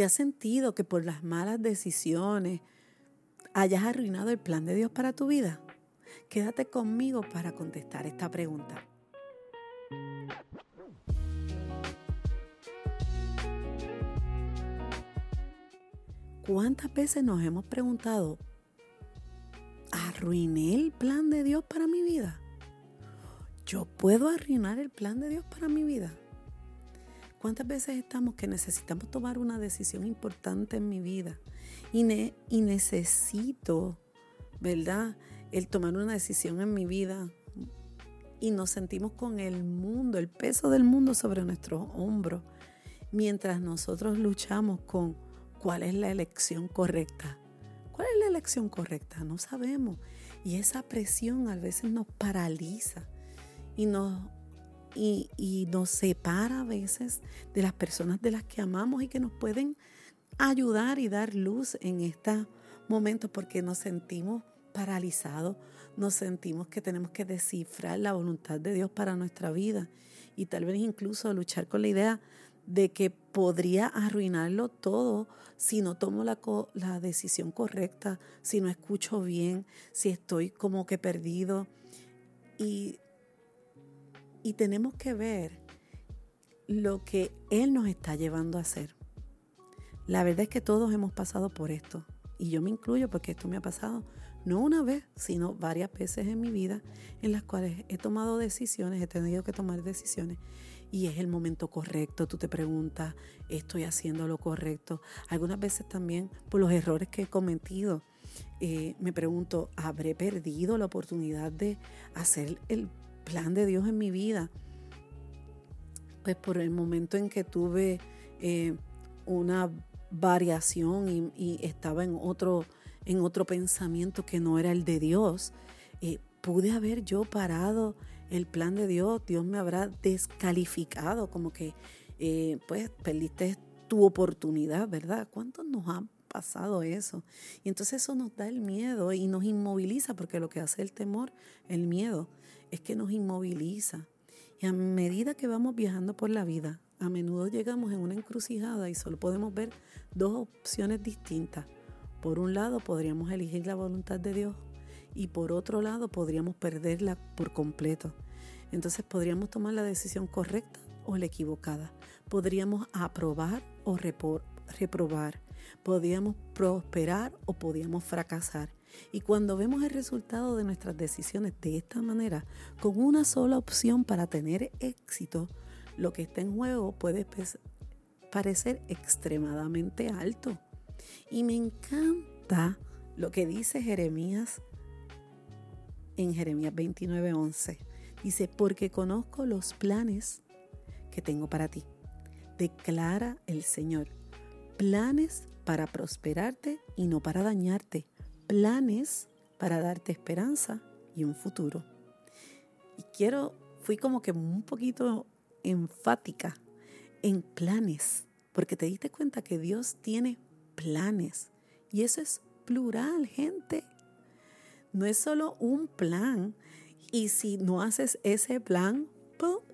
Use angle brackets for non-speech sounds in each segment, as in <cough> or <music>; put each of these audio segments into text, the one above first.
¿Te has sentido que por las malas decisiones hayas arruinado el plan de Dios para tu vida? Quédate conmigo para contestar esta pregunta. ¿Cuántas veces nos hemos preguntado, ¿arruiné el plan de Dios para mi vida? ¿Yo puedo arruinar el plan de Dios para mi vida? ¿Cuántas veces estamos que necesitamos tomar una decisión importante en mi vida y, y necesito, ¿verdad? El tomar una decisión en mi vida y nos sentimos con el mundo, el peso del mundo sobre nuestros hombros, mientras nosotros luchamos con cuál es la elección correcta. ¿Cuál es la elección correcta? No sabemos. Y esa presión a veces nos paraliza y nos y, nos separa a veces de las personas de las que amamos y que nos pueden ayudar y dar luz en estos momentos porque nos sentimos paralizados, nos sentimos que tenemos que descifrar la voluntad de Dios para nuestra vida y tal vez incluso luchar con la idea de que podría arruinarlo todo si no tomo la, la decisión correcta, si no escucho bien, si estoy como que perdido. Y y tenemos que ver lo que Él nos está llevando a hacer. La verdad es que todos hemos pasado por esto. Y yo me incluyo porque esto me ha pasado no una vez, sino varias veces en mi vida en las cuales he tomado decisiones, he tenido que tomar decisiones y es el momento correcto. Tú te preguntas, ¿estoy haciendo lo correcto? Algunas veces también por los errores que he cometido. Eh, me pregunto, ¿habré perdido la oportunidad de hacer el plan de Dios en mi vida. Pues por el momento en que tuve eh, una variación y, estaba en otro, en otro pensamiento que no era el de Dios, eh, pude haber yo parado el plan de Dios, Dios me habrá descalificado, como que eh, pues perdiste tu oportunidad, ¿verdad? ¿Cuántos nos ha pasado eso? Y entonces eso nos da el miedo y nos inmoviliza, porque lo que hace el temor, el miedo, es que nos inmoviliza. Y a medida que vamos viajando por la vida, a menudo llegamos en una encrucijada y solo podemos ver dos opciones distintas. Por un lado podríamos elegir la voluntad de Dios y por otro lado podríamos perderla por completo. Entonces podríamos tomar la decisión correcta o la equivocada. Podríamos aprobar o reprobar. Podríamos prosperar o podríamos fracasar. Y cuando vemos el resultado de nuestras decisiones de esta manera, con una sola opción para tener éxito, lo que está en juego puede parecer extremadamente alto. Y me encanta lo que dice Jeremías en Jeremías 29:11. Dice, porque conozco los planes que tengo para ti. Declara el Señor, planes para prosperarte y no para dañarte, planes para darte esperanza y un futuro. Y quiero, fui como que un poquito enfática en planes, porque te diste cuenta que Dios tiene planes. Y eso es plural, gente. No es solo un plan. Y si no haces ese plan,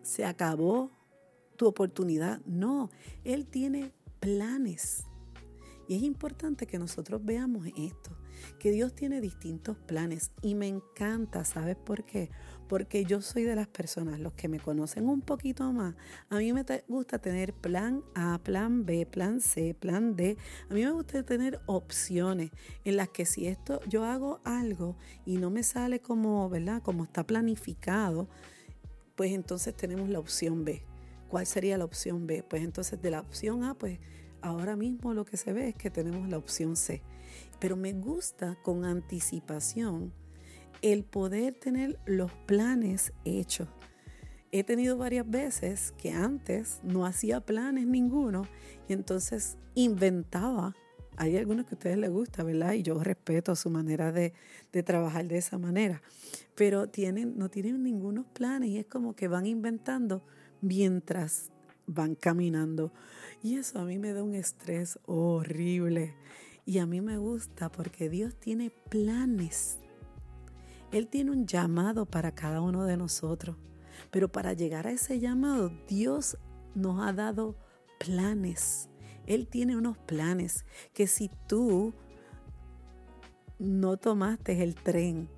se acabó tu oportunidad. No, Él tiene planes. Y es importante que nosotros veamos esto, que Dios tiene distintos planes y me encanta, ¿sabes por qué? Porque yo soy de las personas, los que me conocen un poquito más, a mí me gusta tener plan A, plan B, plan C, plan D. A mí me gusta tener opciones en las que si esto yo hago algo y no me sale como, ¿verdad? Como está planificado, pues entonces tenemos la opción B. ¿Cuál sería la opción B? Pues entonces de la opción A, pues ahora mismo lo que se ve es que tenemos la opción C. Pero me gusta con anticipación el poder tener los planes hechos. He tenido varias veces que antes no hacía planes ninguno y entonces inventaba. Hay algunos que a ustedes les gusta, ¿verdad? Y yo respeto su manera de, de trabajar de esa manera. Pero tienen, no tienen ningunos planes y es como que van inventando mientras van caminando. Y eso a mí me da un estrés horrible. Y a mí me gusta porque Dios tiene planes. Él tiene un llamado para cada uno de nosotros. Pero para llegar a ese llamado, Dios nos ha dado planes. Él tiene unos planes que si tú no tomaste el tren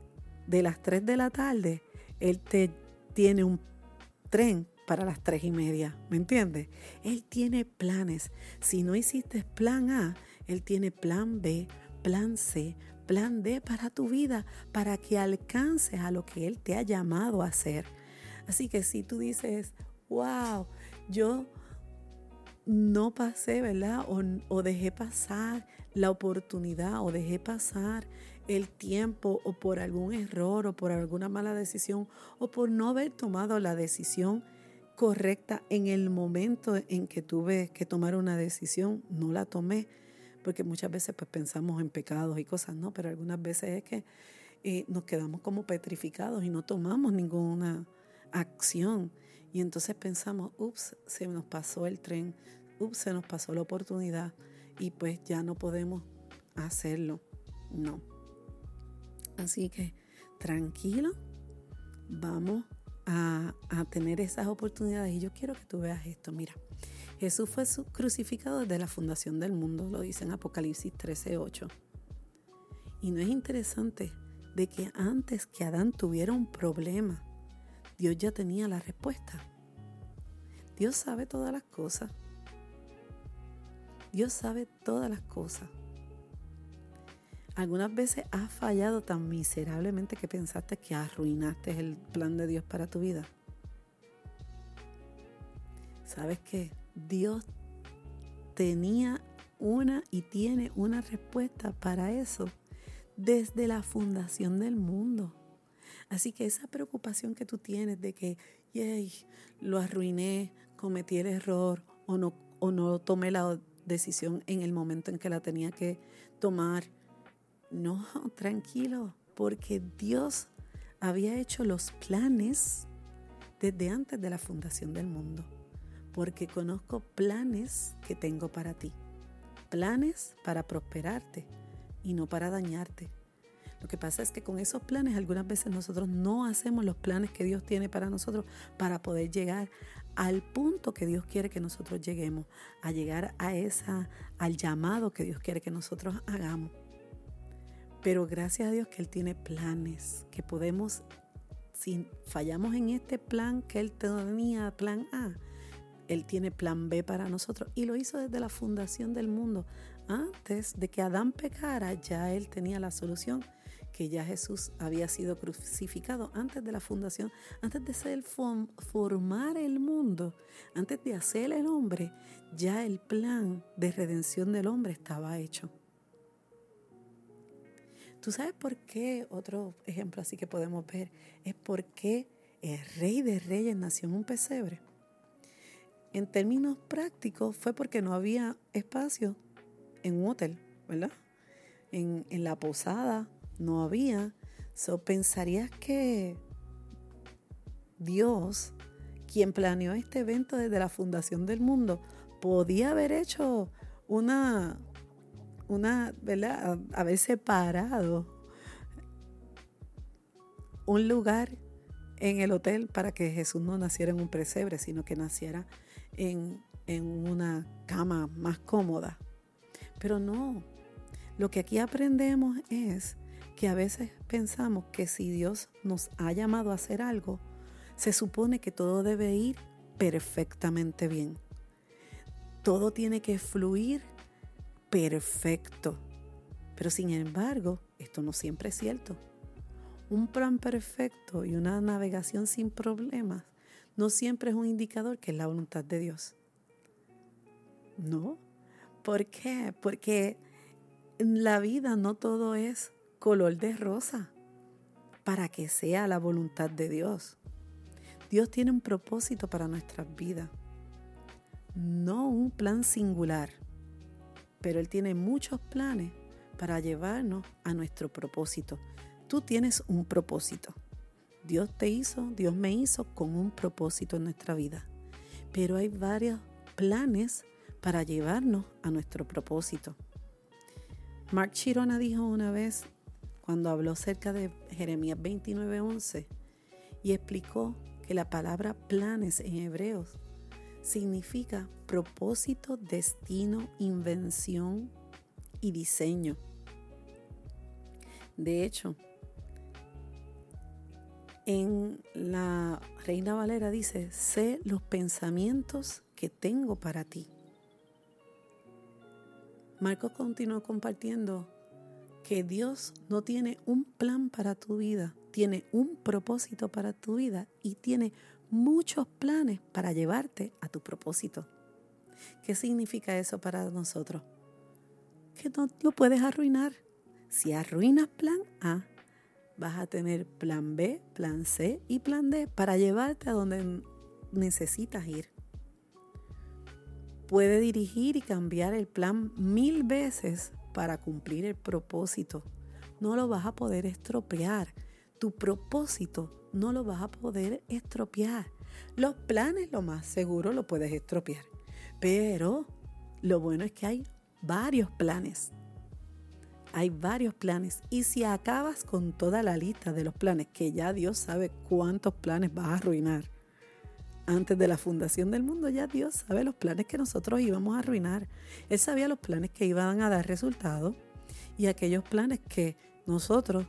de las 3 de la tarde, Él te tiene un tren para las 3 y media, ¿me entiendes? Él tiene planes. Si no hiciste plan A, Él tiene plan B, plan C, plan D para tu vida, para que alcances a lo que Él te ha llamado a hacer. Así que si tú dices, wow, yo no pasé, ¿verdad? O, dejé pasar la oportunidad o dejé pasar el tiempo o por algún error o por alguna mala decisión o por no haber tomado la decisión correcta en el momento en que tuve que tomar una decisión, no la tomé, porque muchas veces pues pensamos en pecados y cosas, no, pero algunas veces es que eh, nos quedamos como petrificados y no tomamos ninguna acción. Y entonces pensamos, ups, se nos pasó el tren, ups, se nos pasó la oportunidad y pues ya no podemos hacerlo. No. Así que tranquilo, vamos a, a, tener esas oportunidades. Y yo quiero que tú veas esto. Mira, Jesús fue crucificado desde la fundación del mundo, lo dice en Apocalipsis 13:8. Y no es interesante de que antes que Adán tuviera un problema, Dios ya tenía la respuesta. Dios sabe todas las cosas. Dios sabe todas las cosas. ¿Algunas veces has fallado tan miserablemente que pensaste que arruinaste el plan de Dios para tu vida? ¿Sabes que Dios tenía una y tiene una respuesta para eso desde la fundación del mundo? Así que esa preocupación que tú tienes de que, yay, lo arruiné, cometí el error o no, o no tomé la decisión en el momento en que la tenía que tomar. No, <laughs> tranquilo, porque Dios había hecho los planes desde antes de la fundación del mundo, porque conozco planes que tengo para ti, planes para prosperarte y no para dañarte, lo que pasa es que con esos planes algunas veces nosotros no hacemos los planes que Dios tiene para nosotros para poder llegar al punto que Dios quiere que nosotros lleguemos, a llegar a esa al llamado que Dios quiere que nosotros hagamos. Pero gracias a Dios que él tiene planes que podemos si fallamos en este plan que él tenía, plan A, él tiene plan B para nosotros y lo hizo desde la fundación del mundo. Antes de que Adán pecara, ya él tenía la solución que ya Jesús había sido crucificado antes de la fundación, antes de ser formar el mundo, antes de hacer el hombre, ya el plan de redención del hombre estaba hecho. ¿Tú sabes por qué? Otro ejemplo así que podemos ver es por qué el rey de reyes nació en un pesebre. En términos prácticos fue porque no había espacio en un hotel, ¿verdad? En, en la posada no había. Pensarías que Dios, quien planeó este evento desde la fundación del mundo, podía haber hecho una, una, ¿verdad? Haber separado un lugar en el hotel para que Jesús no naciera en un presebre, sino que naciera en, en una cama más cómoda. Pero no, lo que aquí aprendemos es que a veces pensamos que si Dios nos ha llamado a hacer algo, se supone que todo debe ir perfectamente bien. Todo tiene que fluir perfecto. Pero sin embargo, esto no siempre es cierto. Un plan perfecto y una navegación sin problemas no siempre es un indicador que es la voluntad de Dios. No. ¿Por qué? Porque en la vida no todo es color de rosa para que sea la voluntad de Dios. Dios tiene un propósito para nuestras vidas, no un plan singular, pero Él tiene muchos planes para llevarnos a nuestro propósito. Tú tienes un propósito. Dios te hizo, Dios me hizo con un propósito en nuestra vida. Pero hay varios planes para llevarnos a nuestro propósito. Mark Chirona dijo una vez cuando habló cerca de Jeremías 29:11 y explicó que la palabra planes en hebreos significa propósito, destino, invención y diseño. De hecho, en la Reina Valera dice, sé los pensamientos que tengo para ti. Marcos continuó compartiendo que Dios no tiene un plan para tu vida, tiene un propósito para tu vida y tiene muchos planes para llevarte a tu propósito. ¿Qué significa eso para nosotros? Que no lo puedes arruinar. Si arruinas plan A, vas a tener plan B, plan C y plan D para llevarte a donde necesitas ir. Puede dirigir y cambiar el plan mil veces para cumplir el propósito. No lo vas a poder estropear. Tu propósito no lo vas a poder estropear. Los planes lo más seguro lo puedes estropear. Pero lo bueno es que hay varios planes. Hay varios planes. Y si acabas con toda la lista de los planes, que ya Dios sabe cuántos planes vas a arruinar. Antes de la fundación del mundo, ya Dios sabe los planes que nosotros íbamos a arruinar. Él sabía los planes que iban a dar resultados y aquellos planes que nosotros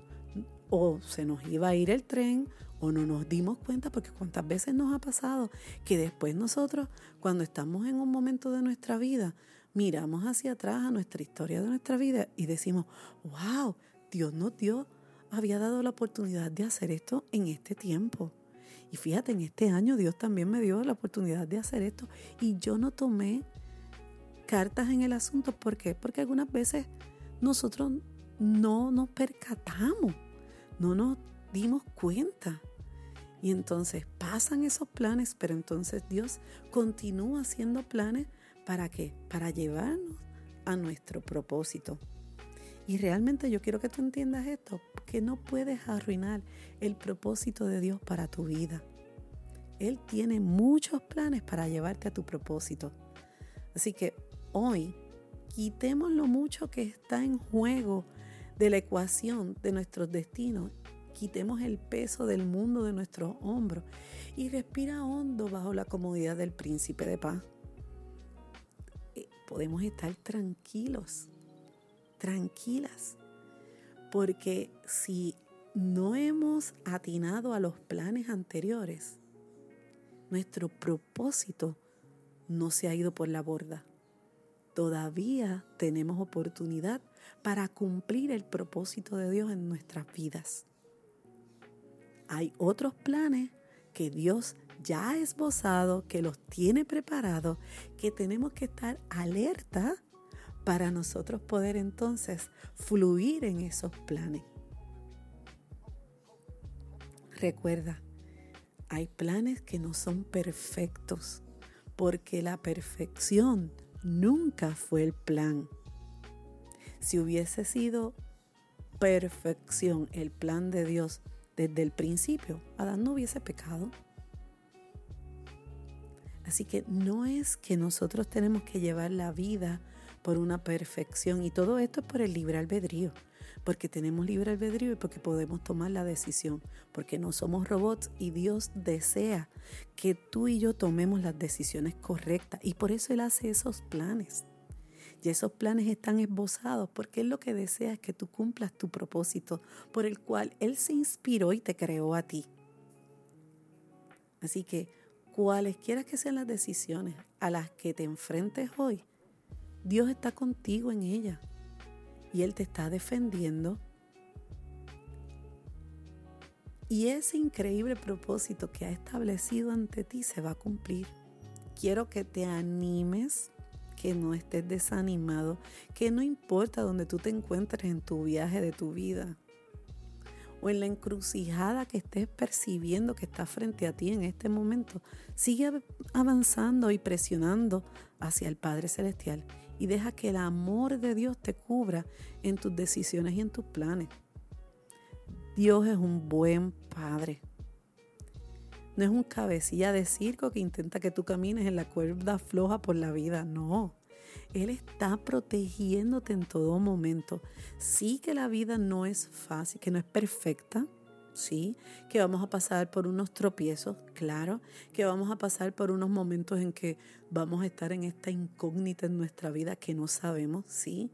o se nos iba a ir el tren o no nos dimos cuenta, porque cuántas veces nos ha pasado que después nosotros, cuando estamos en un momento de nuestra vida, miramos hacia atrás a nuestra historia de nuestra vida y decimos, wow, Dios nos dio, había dado la oportunidad de hacer esto en este tiempo. Y fíjate, en este año Dios también me dio la oportunidad de hacer esto y yo no tomé cartas en el asunto. ¿Por qué? Porque algunas veces nosotros no nos percatamos, no nos dimos cuenta. Y entonces pasan esos planes, pero entonces Dios continúa haciendo planes para qué? Para llevarnos a nuestro propósito. Y realmente yo quiero que tú entiendas esto, que no puedes arruinar el propósito de Dios para tu vida. Él tiene muchos planes para llevarte a tu propósito. Así que hoy quitemos lo mucho que está en juego de la ecuación de nuestros destinos quitemos el peso del mundo de nuestros hombros y respira hondo bajo la comodidad del príncipe de paz. Podemos estar tranquilos, tranquilas, porque si no hemos atinado a los planes anteriores, nuestro propósito no se ha ido por la borda. Todavía tenemos oportunidad para cumplir el propósito de Dios en nuestras vidas hay otros planes que Dios ya esbozado, que los tiene preparados, que tenemos que estar alerta para nosotros poder entonces fluir en esos planes. Recuerda, hay planes que no son perfectos, porque la perfección nunca fue el plan. Si hubiese sido perfección el plan de Dios, desde el principio, Adán no hubiese pecado. Así que no es que nosotros tenemos que llevar la vida por una perfección y todo esto es por el libre albedrío, porque tenemos libre albedrío y porque podemos tomar la decisión, porque no somos robots y Dios desea que tú y yo tomemos las decisiones correctas y por eso Él hace esos planes. Y esos planes están esbozados porque Él lo que desea es que tú cumplas tu propósito por el cual Él se inspiró y te creó a ti. Así que cualesquiera que sean las decisiones a las que te enfrentes hoy, Dios está contigo en ella y Él te está defendiendo. Y ese increíble propósito que ha establecido ante ti se va a cumplir. Quiero que te animes que no estés desanimado, que no importa donde tú te encuentres en tu viaje de tu vida o en la encrucijada que estés percibiendo que está frente a ti en este momento, sigue avanzando y presionando hacia el Padre Celestial y deja que el amor de Dios te cubra en tus decisiones y en tus planes. Dios es un buen Padre. No es un cabecilla de circo que intenta que tú camines en la cuerda floja por la vida, no. Él está protegiéndote en todo momento. Sí que la vida no es fácil, que no es perfecta. sí, que vamos a pasar por unos tropiezos, claro, que vamos a pasar por unos momentos en que vamos a estar en esta incógnita en nuestra vida que no sabemos, sí,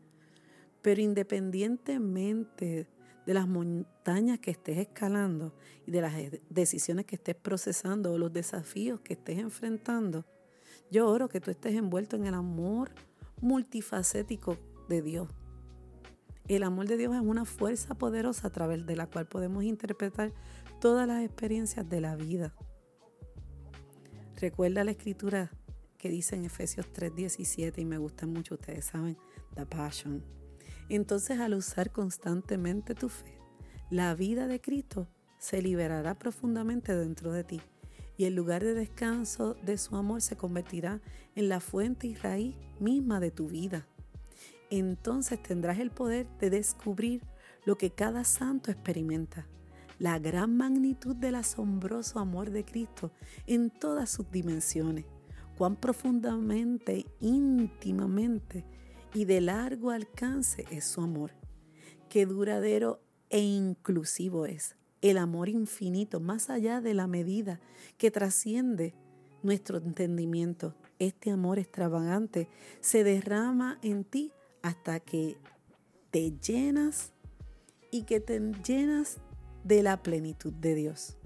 pero independientemente de las montañas que estés escalando y de las decisiones que estés procesando o los desafíos que estés enfrentando, yo oro que tú estés envuelto en el amor multifacético de Dios. El amor de Dios es una fuerza poderosa a través de la cual podemos interpretar todas las experiencias de la vida. Recuerda la escritura que dice en Efesios 3:17 y me gusta mucho, ustedes saben, the passion entonces al usar constantemente tu fe, la vida de Cristo se liberará profundamente dentro de ti y el lugar de descanso de su amor se convertirá en la fuente y raíz misma de tu vida. Entonces tendrás el poder de descubrir lo que cada santo experimenta, la gran magnitud del asombroso amor de Cristo en todas sus dimensiones, cuán profundamente, íntimamente y de largo alcance es su amor, qué duradero e inclusivo es. El amor infinito, más allá de la medida que trasciende nuestro entendimiento. Este amor extravagante se derrama en ti hasta que te llenas y que te llenas de la plenitud de Dios.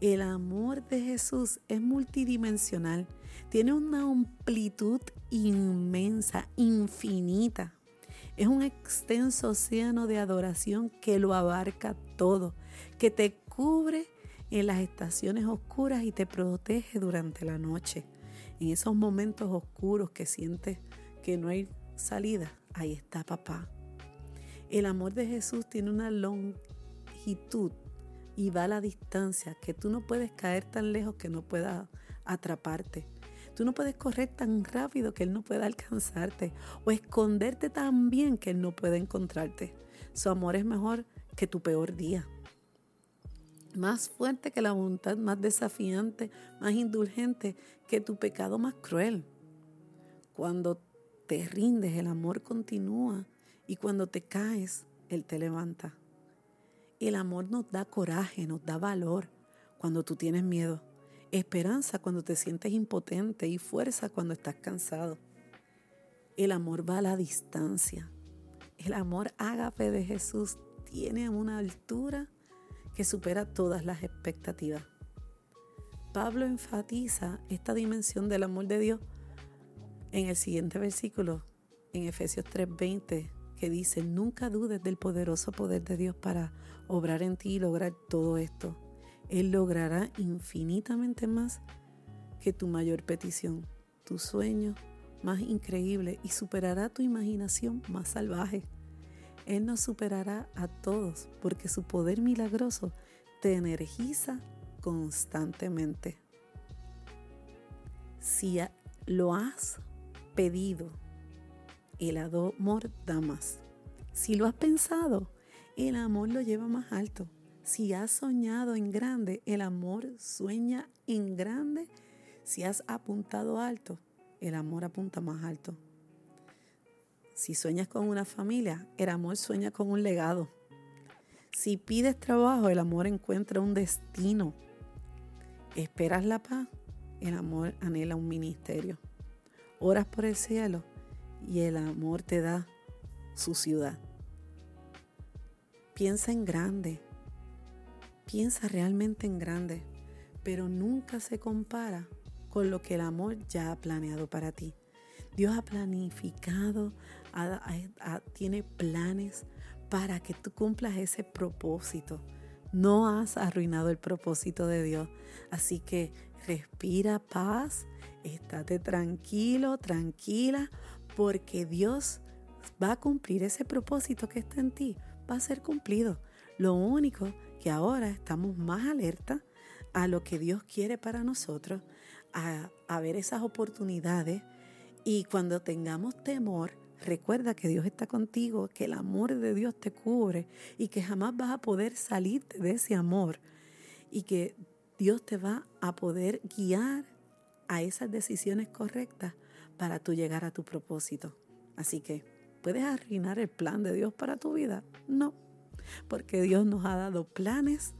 El amor de Jesús es multidimensional, tiene una amplitud inmensa, infinita. Es un extenso océano de adoración que lo abarca todo, que te cubre en las estaciones oscuras y te protege durante la noche. En esos momentos oscuros que sientes que no hay salida, ahí está papá. El amor de Jesús tiene una longitud y va a la distancia, que tú no puedes caer tan lejos que no pueda atraparte. Tú no puedes correr tan rápido que Él no pueda alcanzarte o esconderte tan bien que Él no pueda encontrarte. Su amor es mejor que tu peor día. Más fuerte que la voluntad más desafiante, más indulgente que tu pecado más cruel. Cuando te rindes, el amor continúa y cuando te caes, Él te levanta. El amor nos da coraje, nos da valor cuando tú tienes miedo, esperanza cuando te sientes impotente y fuerza cuando estás cansado. El amor va a la distancia. El amor ágape de Jesús tiene una altura que supera todas las expectativas. Pablo enfatiza esta dimensión del amor de Dios en el siguiente versículo, en Efesios 3:20, que dice, nunca dudes del poderoso poder de Dios para obrar en ti y lograr todo esto. Él logrará infinitamente más que tu mayor petición, tu sueño más increíble y superará tu imaginación más salvaje. Él nos superará a todos porque su poder milagroso te energiza constantemente. Si lo has pedido el amor da más. Si lo has pensado, el amor lo lleva más alto. Si has soñado en grande, el amor sueña en grande. Si has apuntado alto, el amor apunta más alto. Si sueñas con una familia, el amor sueña con un legado. Si pides trabajo, el amor encuentra un destino. Esperas la paz, el amor anhela un ministerio. Oras por el cielo, y el amor te da su ciudad. Piensa en grande, piensa realmente en grande, pero nunca se compara con lo que el amor ya ha planeado para ti. Dios ha planificado, tiene planes para que tú cumplas ese propósito. No has arruinado el propósito de Dios. Así que respira paz, estate tranquilo, tranquila, porque Dios va a cumplir ese propósito que está en ti, va a ser cumplido. Lo único que ahora estamos más alerta a lo que Dios quiere para nosotros, a, a ver esas oportunidades y cuando tengamos temor, recuerda que Dios está contigo, que el amor de Dios te cubre y que jamás vas a poder salirte de ese amor y que Dios te va a poder guiar a esas decisiones correctas para tú llegar a tu propósito. Así que, ¿puedes arruinar el plan de Dios para tu vida? No, porque Dios nos ha dado planes,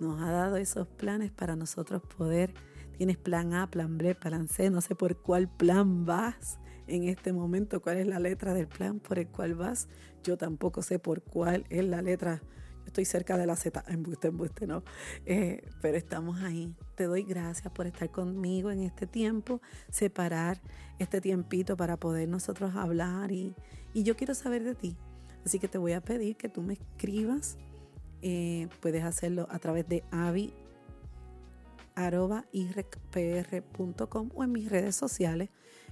nos ha dado esos planes para nosotros poder. Tienes plan A, plan B, plan C, no sé por cuál plan vas en este momento, cuál es la letra del plan por el cual vas. Yo tampoco sé por cuál es la letra estoy cerca de la Z, embuste, embuste, no. Eh, pero estamos ahí. Te doy gracias por estar conmigo en este tiempo, separar este tiempito para poder nosotros hablar y, yo quiero saber de ti. Así que te voy a pedir que tú me escribas. Eh, puedes hacerlo a través de avi o en mis redes sociales.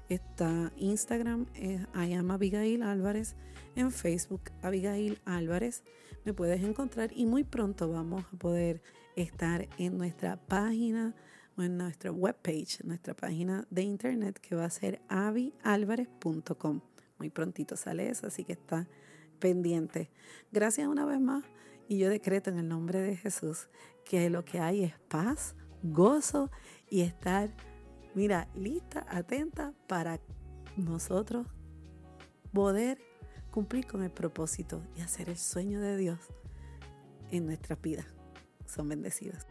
Está Instagram, es I am Abigail Álvarez. En Facebook, Abigail Álvarez me puedes encontrar y muy pronto vamos a poder estar en nuestra página o en nuestra webpage, nuestra página de internet que va a ser avialvarez.com. Muy prontito sale eso, así que está pendiente. Gracias una vez más y yo decreto en el nombre de Jesús que lo que hay es paz, gozo y estar, mira, lista, atenta para nosotros poder cumplir con el propósito y hacer el sueño de Dios en nuestra vida. Son bendecidas.